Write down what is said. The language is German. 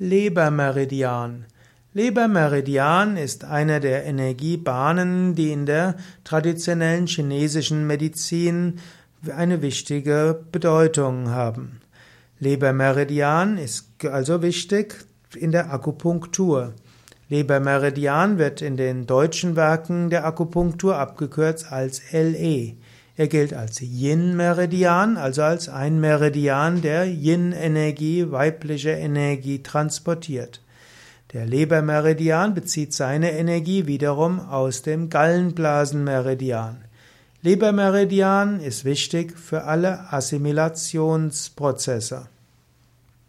Lebermeridian. Lebermeridian ist eine der Energiebahnen, die in der traditionellen chinesischen Medizin eine wichtige Bedeutung haben. Lebermeridian ist also wichtig in der Akupunktur. Lebermeridian wird in den deutschen Werken der Akupunktur abgekürzt als LE. Er gilt als Yin-Meridian, also als ein Meridian, der Yin-Energie, weibliche Energie transportiert. Der Lebermeridian bezieht seine Energie wiederum aus dem Gallenblasenmeridian. Lebermeridian ist wichtig für alle Assimilationsprozesse.